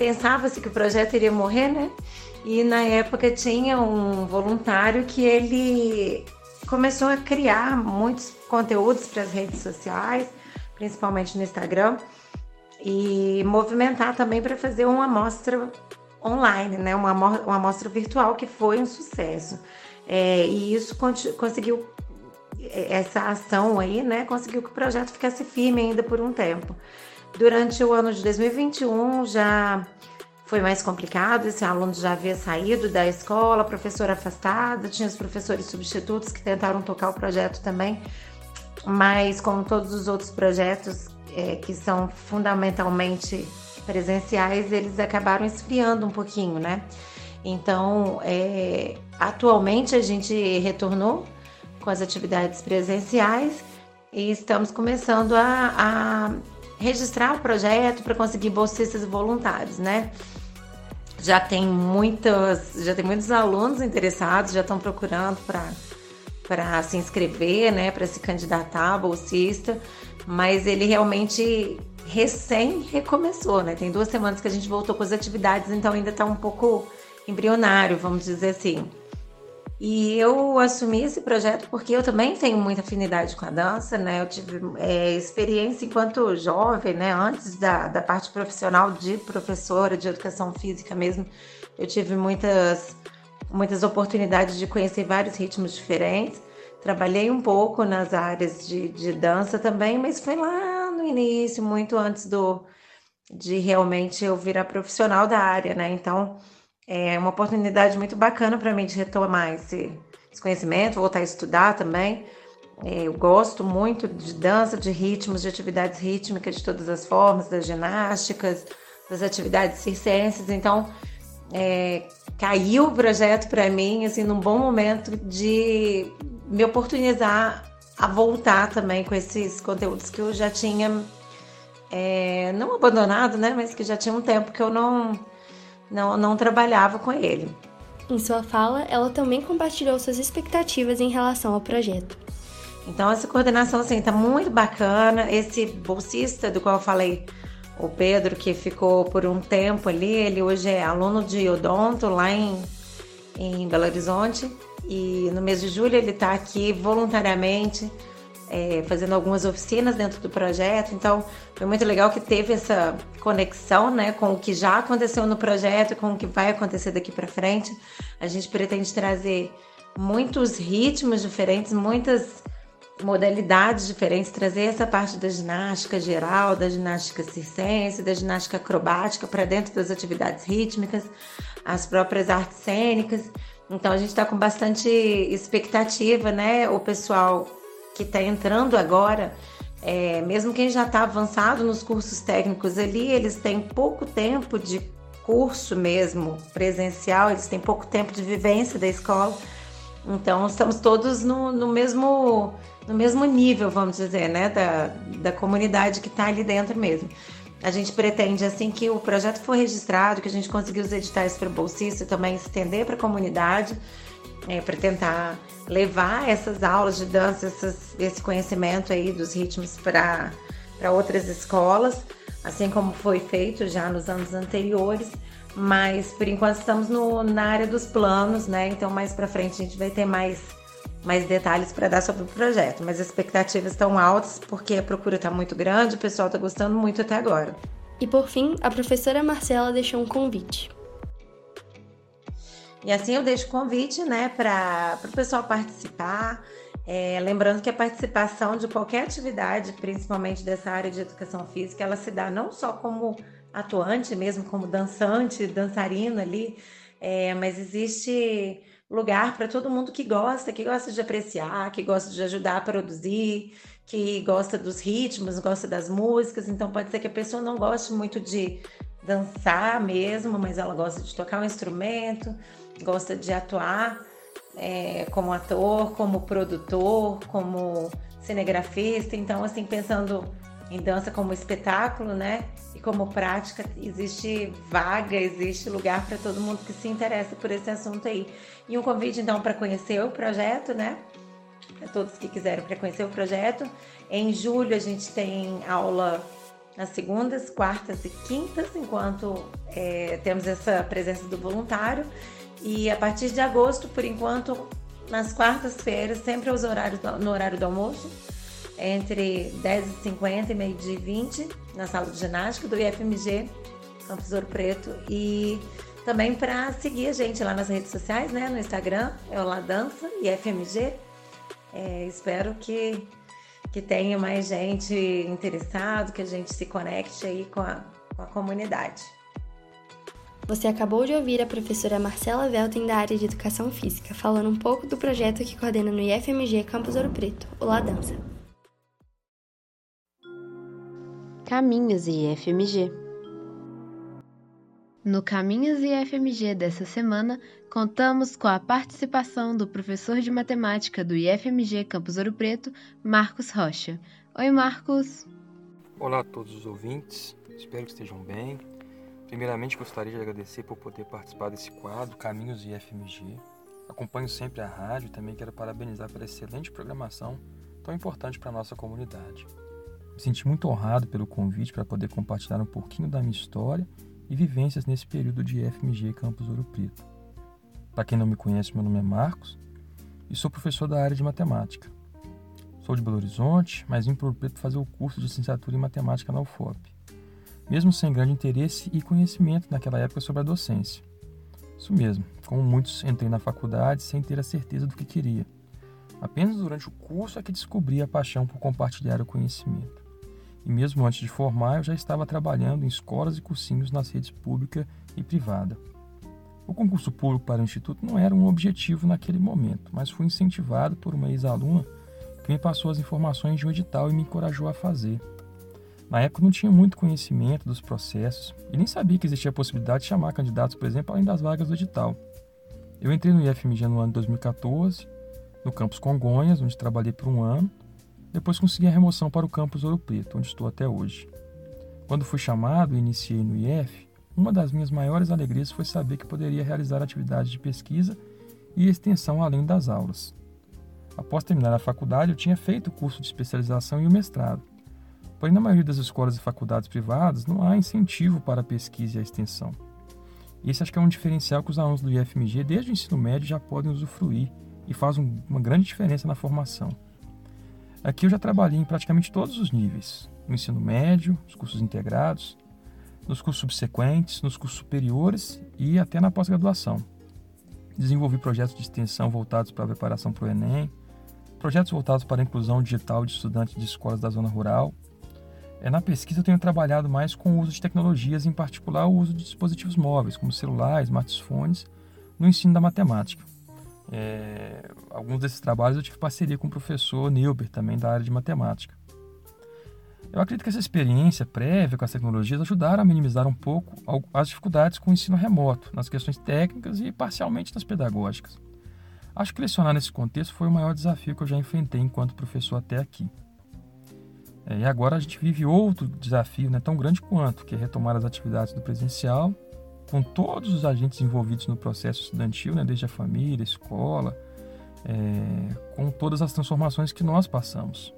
pensava-se que o projeto iria morrer, né? E na época tinha um voluntário que ele começou a criar muitos conteúdos para as redes sociais, principalmente no Instagram, e movimentar também para fazer uma amostra online, né? Uma, uma amostra virtual que foi um sucesso. É, e isso conseguiu, é, essa ação aí, né? Conseguiu que o projeto ficasse firme ainda por um tempo. Durante o ano de 2021 já foi mais complicado, esse aluno já havia saído da escola, professora afastada, tinha os professores substitutos que tentaram tocar o projeto também, mas como todos os outros projetos é, que são fundamentalmente presenciais, eles acabaram esfriando um pouquinho, né? Então, é, atualmente a gente retornou com as atividades presenciais e estamos começando a, a registrar o projeto para conseguir bolsistas voluntários, né? Já tem muitas, já tem muitos alunos interessados, já estão procurando para para se inscrever, né, para se candidatar a bolsista, mas ele realmente recém recomeçou, né? Tem duas semanas que a gente voltou com as atividades, então ainda está um pouco embrionário, vamos dizer assim. E eu assumi esse projeto porque eu também tenho muita afinidade com a dança, né? Eu tive é, experiência enquanto jovem, né? Antes da, da parte profissional de professora de educação física mesmo, eu tive muitas, muitas oportunidades de conhecer vários ritmos diferentes. Trabalhei um pouco nas áreas de, de dança também, mas foi lá no início, muito antes do de realmente eu virar profissional da área, né? Então, é uma oportunidade muito bacana para mim de retomar esse, esse, conhecimento, voltar a estudar também. É, eu gosto muito de dança, de ritmos, de atividades rítmicas de todas as formas, das ginásticas, das atividades circenses. Então, é, caiu o projeto para mim, assim, num bom momento de me oportunizar a voltar também com esses conteúdos que eu já tinha é, não abandonado, né, mas que já tinha um tempo que eu não não, não trabalhava com ele. Em sua fala, ela também compartilhou suas expectativas em relação ao projeto. Então, essa coordenação assim, tá muito bacana. Esse bolsista do qual eu falei, o Pedro, que ficou por um tempo ali, ele hoje é aluno de odonto lá em, em Belo Horizonte. E no mês de julho ele está aqui voluntariamente é, fazendo algumas oficinas dentro do projeto. Então, foi muito legal que teve essa conexão né, com o que já aconteceu no projeto, com o que vai acontecer daqui para frente. A gente pretende trazer muitos ritmos diferentes, muitas modalidades diferentes, trazer essa parte da ginástica geral, da ginástica circense, da ginástica acrobática para dentro das atividades rítmicas, as próprias artes cênicas. Então a gente está com bastante expectativa, né? O pessoal que está entrando agora, é, mesmo quem já está avançado nos cursos técnicos ali, eles têm pouco tempo de curso mesmo presencial, eles têm pouco tempo de vivência da escola. Então estamos todos no, no mesmo no mesmo nível, vamos dizer, né, da, da comunidade que está ali dentro mesmo. A gente pretende, assim que o projeto for registrado, que a gente conseguir os editais para bolsista, também estender para a comunidade, é, para tentar levar essas aulas de dança, essas, esse conhecimento aí dos ritmos para outras escolas, assim como foi feito já nos anos anteriores. Mas por enquanto estamos no, na área dos planos, né? Então mais para frente a gente vai ter mais mais detalhes para dar sobre o projeto, mas as expectativas estão altas porque a procura está muito grande, o pessoal está gostando muito até agora. E por fim, a professora Marcela deixou um convite. E assim eu deixo o convite, né, para o pessoal participar. É, lembrando que a participação de qualquer atividade, principalmente dessa área de educação física, ela se dá não só como atuante, mesmo como dançante, dançarina ali, é, mas existe lugar para todo mundo que gosta, que gosta de apreciar, que gosta de ajudar a produzir, que gosta dos ritmos, gosta das músicas. Então pode ser que a pessoa não goste muito de dançar mesmo, mas ela gosta de tocar um instrumento, gosta de atuar é, como ator, como produtor, como cinegrafista. Então, assim, pensando em dança como espetáculo, né? E como prática, existe vaga, existe lugar para todo mundo que se interessa por esse assunto aí. E um convite, então, para conhecer o projeto, né? Para todos que quiserem para conhecer o projeto. Em julho, a gente tem aula nas segundas, quartas e quintas, enquanto é, temos essa presença do voluntário. E a partir de agosto, por enquanto, nas quartas-feiras, sempre aos horários, no horário do almoço, entre 10h50 e meio-dia 20, na sala de ginástica do IFMG, Campus Ouro Preto. E também para seguir a gente lá nas redes sociais, né? No Instagram, é o Ladança IFMG. É, espero que, que tenha mais gente interessado, que a gente se conecte aí com a, com a comunidade. Você acabou de ouvir a professora Marcela Velten da área de Educação Física, falando um pouco do projeto que coordena no IFMG Campus Ouro Preto, o La Dança. Caminhos e IFMG No Caminhos e IFMG dessa semana, contamos com a participação do professor de matemática do IFMG Campus Ouro Preto, Marcos Rocha. Oi, Marcos! Olá a todos os ouvintes, espero que estejam bem. Primeiramente, gostaria de agradecer por poder participar desse quadro Caminhos de FMG. Acompanho sempre a rádio e também quero parabenizar pela excelente programação tão importante para a nossa comunidade. Me senti muito honrado pelo convite para poder compartilhar um pouquinho da minha história e vivências nesse período de FMG Campus Ouro Preto. Para quem não me conhece, meu nome é Marcos e sou professor da área de matemática. Sou de Belo Horizonte, mas vim para Ouro Preto fazer o curso de licenciatura em matemática na UFOP mesmo sem grande interesse e conhecimento naquela época sobre a docência. Isso mesmo, como muitos, entrei na faculdade sem ter a certeza do que queria. Apenas durante o curso é que descobri a paixão por compartilhar o conhecimento. E mesmo antes de formar, eu já estava trabalhando em escolas e cursinhos nas redes pública e privada. O concurso público para o Instituto não era um objetivo naquele momento, mas fui incentivado por uma ex-aluna que me passou as informações de um edital e me encorajou a fazer. Na época não tinha muito conhecimento dos processos e nem sabia que existia a possibilidade de chamar candidatos, por exemplo, além das vagas do edital. Eu entrei no IFMG no ano de 2014, no campus Congonhas, onde trabalhei por um ano. Depois consegui a remoção para o campus Ouro Preto, onde estou até hoje. Quando fui chamado e iniciei no IF, uma das minhas maiores alegrias foi saber que poderia realizar atividades de pesquisa e extensão além das aulas. Após terminar a faculdade, eu tinha feito o curso de especialização e o mestrado. Porém, na maioria das escolas e faculdades privadas, não há incentivo para a pesquisa e a extensão. Esse acho que é um diferencial que os alunos do IFMG, desde o ensino médio, já podem usufruir e faz um, uma grande diferença na formação. Aqui eu já trabalhei em praticamente todos os níveis: no ensino médio, nos cursos integrados, nos cursos subsequentes, nos cursos superiores e até na pós-graduação. Desenvolvi projetos de extensão voltados para a preparação para o Enem, projetos voltados para a inclusão digital de estudantes de escolas da zona rural é, na pesquisa eu tenho trabalhado mais com o uso de tecnologias, em particular o uso de dispositivos móveis, como celulares, smartphones, no ensino da matemática. É, alguns desses trabalhos eu tive parceria com o professor Neuber, também da área de matemática. Eu acredito que essa experiência prévia com as tecnologias ajudaram a minimizar um pouco as dificuldades com o ensino remoto, nas questões técnicas e parcialmente nas pedagógicas. Acho que lecionar nesse contexto foi o maior desafio que eu já enfrentei enquanto professor até aqui. É, e agora a gente vive outro desafio né, tão grande quanto, que é retomar as atividades do presencial, com todos os agentes envolvidos no processo estudantil, né, desde a família, a escola, é, com todas as transformações que nós passamos.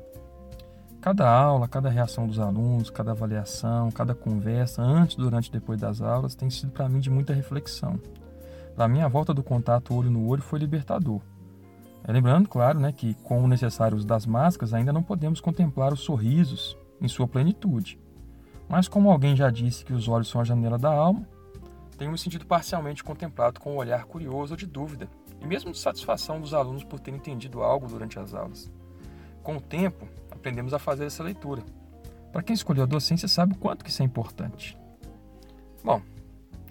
Cada aula, cada reação dos alunos, cada avaliação, cada conversa, antes, durante e depois das aulas, tem sido para mim de muita reflexão. Para mim, a volta do contato olho no olho foi libertador. Lembrando, claro, né, que com o necessário uso das máscaras ainda não podemos contemplar os sorrisos em sua plenitude. Mas como alguém já disse que os olhos são a janela da alma, tenho me sentido parcialmente contemplado com um olhar curioso ou de dúvida e mesmo de satisfação dos alunos por terem entendido algo durante as aulas. Com o tempo, aprendemos a fazer essa leitura. Para quem escolheu a docência sabe o quanto que isso é importante. Bom,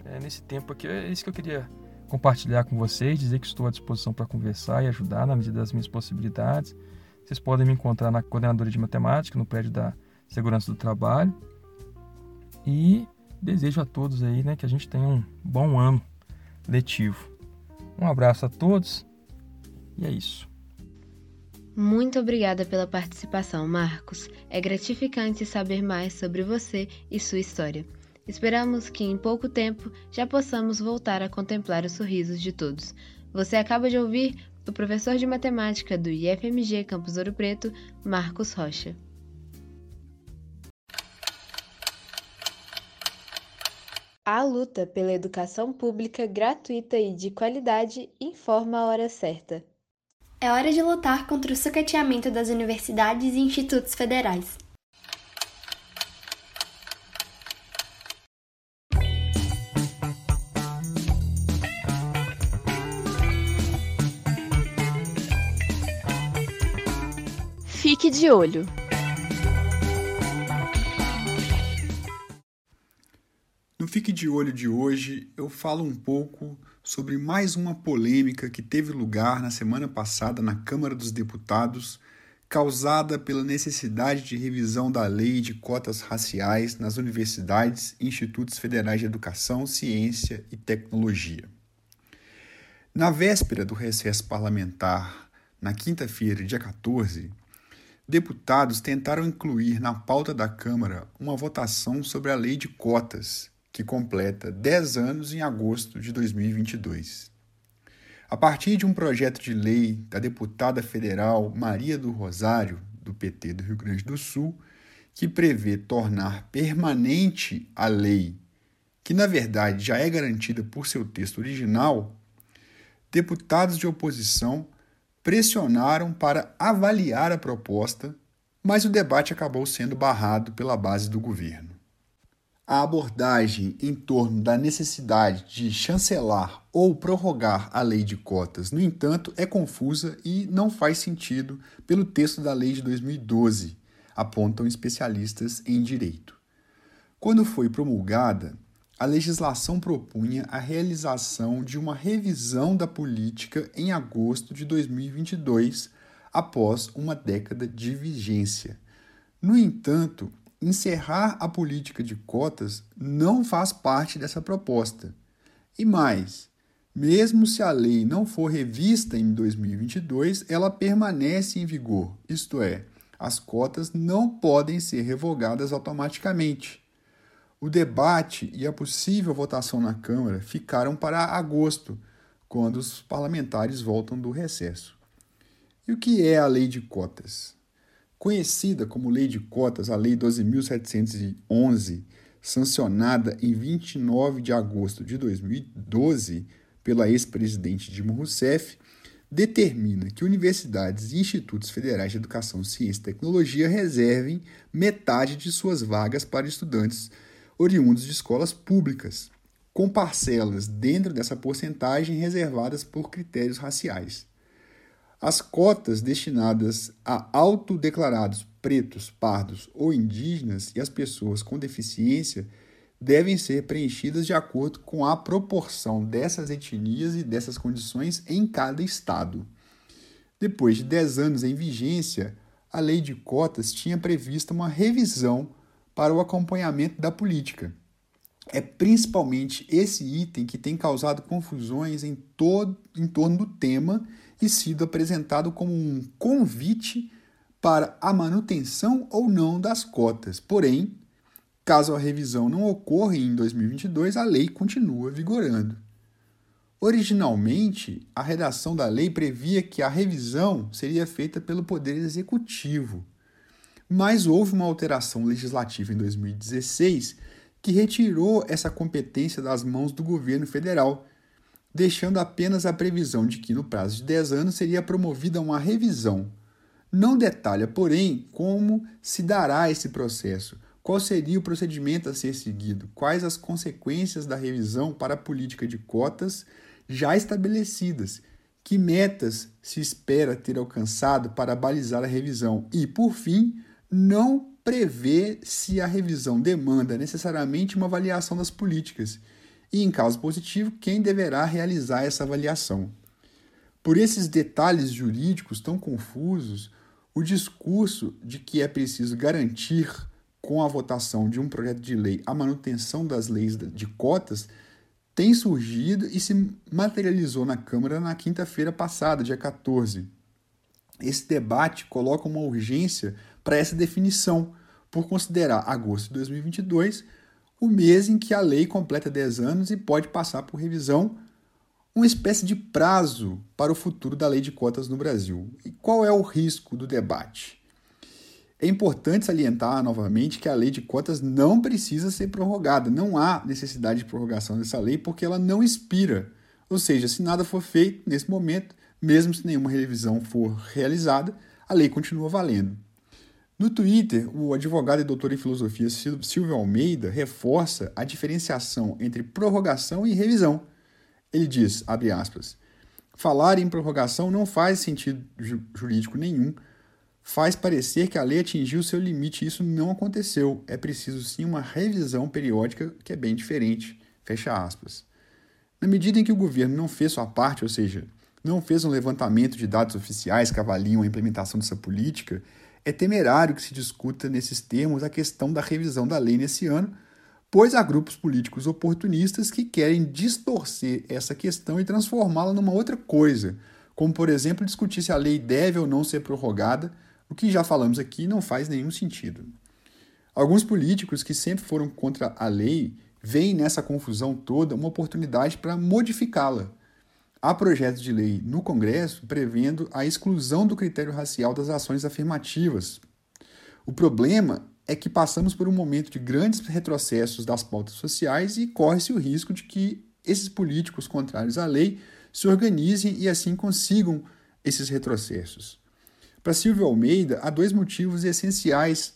é nesse tempo aqui é isso que eu queria compartilhar com vocês, dizer que estou à disposição para conversar e ajudar na medida das minhas possibilidades. Vocês podem me encontrar na coordenadoria de matemática, no prédio da Segurança do Trabalho. E desejo a todos aí né, que a gente tenha um bom ano letivo. Um abraço a todos e é isso. Muito obrigada pela participação, Marcos. É gratificante saber mais sobre você e sua história. Esperamos que em pouco tempo já possamos voltar a contemplar os sorrisos de todos. Você acaba de ouvir o professor de matemática do IFMG Campus Ouro Preto, Marcos Rocha. A luta pela educação pública gratuita e de qualidade informa a hora certa. É hora de lutar contra o sucateamento das universidades e institutos federais. Fique de olho. No Fique de Olho de hoje, eu falo um pouco sobre mais uma polêmica que teve lugar na semana passada na Câmara dos Deputados, causada pela necessidade de revisão da lei de cotas raciais nas universidades e institutos federais de educação, ciência e tecnologia. Na véspera do recesso parlamentar, na quinta-feira, dia 14, deputados tentaram incluir na pauta da Câmara uma votação sobre a lei de cotas, que completa 10 anos em agosto de 2022. A partir de um projeto de lei da deputada federal Maria do Rosário, do PT do Rio Grande do Sul, que prevê tornar permanente a lei, que na verdade já é garantida por seu texto original, deputados de oposição pressionaram para avaliar a proposta, mas o debate acabou sendo barrado pela base do governo. A abordagem em torno da necessidade de chancelar ou prorrogar a lei de cotas, no entanto, é confusa e não faz sentido pelo texto da lei de 2012, apontam especialistas em direito. Quando foi promulgada, a legislação propunha a realização de uma revisão da política em agosto de 2022, após uma década de vigência. No entanto, encerrar a política de cotas não faz parte dessa proposta. E mais, mesmo se a lei não for revista em 2022, ela permanece em vigor, isto é, as cotas não podem ser revogadas automaticamente. O debate e a possível votação na Câmara ficaram para agosto, quando os parlamentares voltam do recesso. E o que é a lei de cotas? Conhecida como Lei de Cotas, a Lei 12.711, sancionada em 29 de agosto de 2012 pela ex-presidente Dilma Rousseff, determina que universidades e institutos federais de educação, ciência e tecnologia reservem metade de suas vagas para estudantes oriundos de escolas públicas, com parcelas dentro dessa porcentagem reservadas por critérios raciais. As cotas destinadas a autodeclarados pretos, pardos ou indígenas e as pessoas com deficiência devem ser preenchidas de acordo com a proporção dessas etnias e dessas condições em cada estado. Depois de 10 anos em vigência, a lei de cotas tinha previsto uma revisão para o acompanhamento da política. É principalmente esse item que tem causado confusões em, todo, em torno do tema e sido apresentado como um convite para a manutenção ou não das cotas. Porém, caso a revisão não ocorra em 2022, a lei continua vigorando. Originalmente, a redação da lei previa que a revisão seria feita pelo Poder Executivo, mas houve uma alteração legislativa em 2016 que retirou essa competência das mãos do governo federal deixando apenas a previsão de que no prazo de 10 anos seria promovida uma revisão. Não detalha, porém, como se dará esse processo, qual seria o procedimento a ser seguido, quais as consequências da revisão para a política de cotas já estabelecidas, Que metas se espera ter alcançado para balizar a revisão? E, por fim, não prevê se a revisão demanda necessariamente uma avaliação das políticas e, em caso positivo, quem deverá realizar essa avaliação. Por esses detalhes jurídicos tão confusos, o discurso de que é preciso garantir com a votação de um projeto de lei a manutenção das leis de cotas tem surgido e se materializou na Câmara na quinta-feira passada, dia 14. Esse debate coloca uma urgência para essa definição, por considerar agosto de 2022 o mês em que a lei completa 10 anos e pode passar por revisão, uma espécie de prazo para o futuro da lei de cotas no Brasil. E qual é o risco do debate? É importante salientar novamente que a lei de cotas não precisa ser prorrogada. Não há necessidade de prorrogação dessa lei porque ela não expira. Ou seja, se nada for feito nesse momento, mesmo se nenhuma revisão for realizada, a lei continua valendo. No Twitter, o advogado e doutor em filosofia Silvio Almeida reforça a diferenciação entre prorrogação e revisão. Ele diz, abre aspas, falar em prorrogação não faz sentido jurídico nenhum, faz parecer que a lei atingiu seu limite e isso não aconteceu. É preciso sim uma revisão periódica que é bem diferente. Fecha aspas. Na medida em que o governo não fez sua parte, ou seja, não fez um levantamento de dados oficiais que avaliam a implementação dessa política, é temerário que se discuta nesses termos a questão da revisão da lei nesse ano, pois há grupos políticos oportunistas que querem distorcer essa questão e transformá-la numa outra coisa, como, por exemplo, discutir se a lei deve ou não ser prorrogada, o que já falamos aqui não faz nenhum sentido. Alguns políticos que sempre foram contra a lei veem nessa confusão toda uma oportunidade para modificá-la Há projetos de lei no Congresso prevendo a exclusão do critério racial das ações afirmativas. O problema é que passamos por um momento de grandes retrocessos das pautas sociais e corre-se o risco de que esses políticos contrários à lei se organizem e assim consigam esses retrocessos. Para Silvio Almeida, há dois motivos essenciais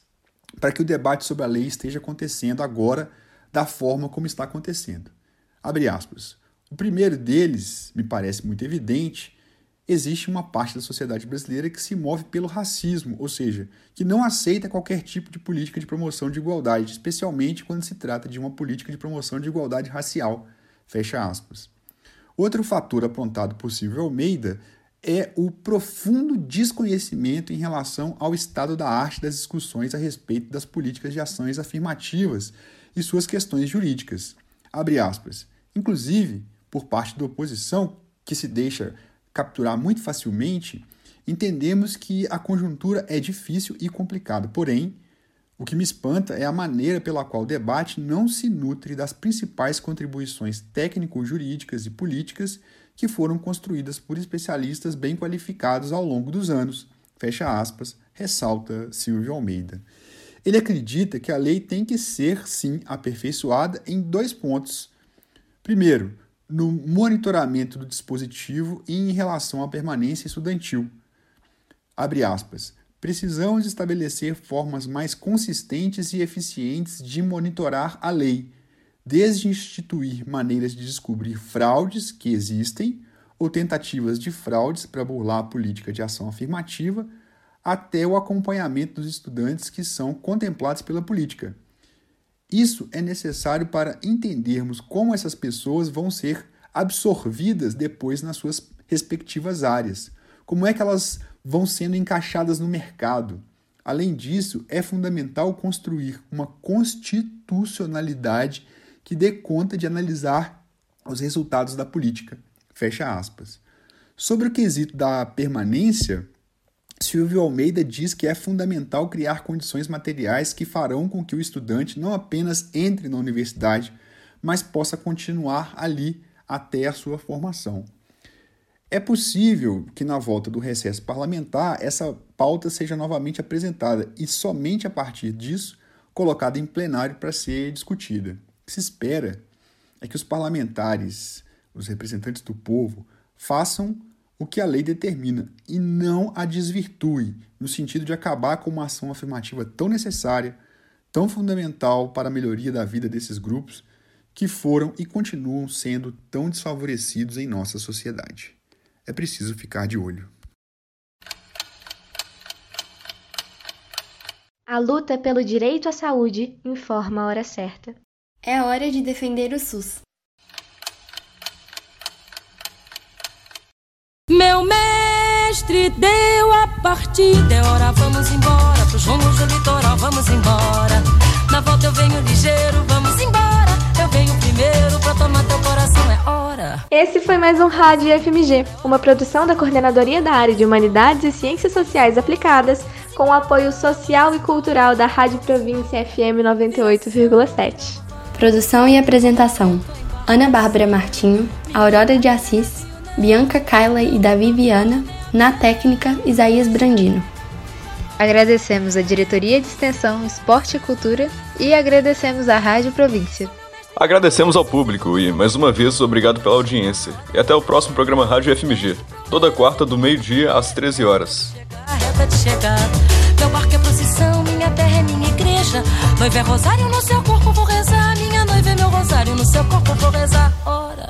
para que o debate sobre a lei esteja acontecendo agora da forma como está acontecendo. Abre aspas. O primeiro deles, me parece muito evidente, existe uma parte da sociedade brasileira que se move pelo racismo, ou seja, que não aceita qualquer tipo de política de promoção de igualdade, especialmente quando se trata de uma política de promoção de igualdade racial. Fecha aspas. Outro fator apontado por Silvio Almeida é o profundo desconhecimento em relação ao estado da arte das discussões a respeito das políticas de ações afirmativas e suas questões jurídicas. Abre aspas. Inclusive, por parte da oposição, que se deixa capturar muito facilmente, entendemos que a conjuntura é difícil e complicada. Porém, o que me espanta é a maneira pela qual o debate não se nutre das principais contribuições técnico-jurídicas e políticas que foram construídas por especialistas bem qualificados ao longo dos anos. Fecha aspas, ressalta Silvio Almeida. Ele acredita que a lei tem que ser, sim, aperfeiçoada em dois pontos. Primeiro, no monitoramento do dispositivo e em relação à permanência estudantil. Abre aspas. Precisamos estabelecer formas mais consistentes e eficientes de monitorar a lei, desde instituir maneiras de descobrir fraudes que existem ou tentativas de fraudes para burlar a política de ação afirmativa, até o acompanhamento dos estudantes que são contemplados pela política isso é necessário para entendermos como essas pessoas vão ser absorvidas depois nas suas respectivas áreas. Como é que elas vão sendo encaixadas no mercado. Além disso, é fundamental construir uma constitucionalidade que dê conta de analisar os resultados da política. Fecha aspas. Sobre o quesito da permanência, Silvio Almeida diz que é fundamental criar condições materiais que farão com que o estudante não apenas entre na universidade, mas possa continuar ali até a sua formação. É possível que na volta do recesso parlamentar essa pauta seja novamente apresentada e somente a partir disso colocada em plenário para ser discutida. O que se espera é que os parlamentares, os representantes do povo, façam o que a lei determina e não a desvirtue, no sentido de acabar com uma ação afirmativa tão necessária, tão fundamental para a melhoria da vida desses grupos que foram e continuam sendo tão desfavorecidos em nossa sociedade. é preciso ficar de olho. A luta pelo direito à saúde informa a hora certa. É hora de defender o SUS. Meu mestre deu a partida, é hora, vamos embora, pros rumos do litoral, vamos embora. Na volta eu venho ligeiro, vamos embora, eu venho primeiro pra tomar teu coração, é hora. Esse foi mais um Rádio FMG, uma produção da Coordenadoria da Área de Humanidades e Ciências Sociais Aplicadas, com o apoio social e cultural da Rádio Província FM 98,7. Produção e apresentação: Ana Bárbara Martinho, Aurora de Assis, Bianca Kyla e Davi Viana, na técnica Isaías Brandino. Agradecemos a Diretoria de Extensão, Esporte e Cultura e agradecemos à Rádio Província. Agradecemos ao público e, mais uma vez, obrigado pela audiência. E até o próximo programa Rádio FMG, toda quarta do meio-dia às 13 horas. A meu barco é procissão, minha terra é minha igreja. Noiva é rosário no seu corpo, vou rezar. Minha noiva é meu rosário no seu corpo, vou rezar. Ora.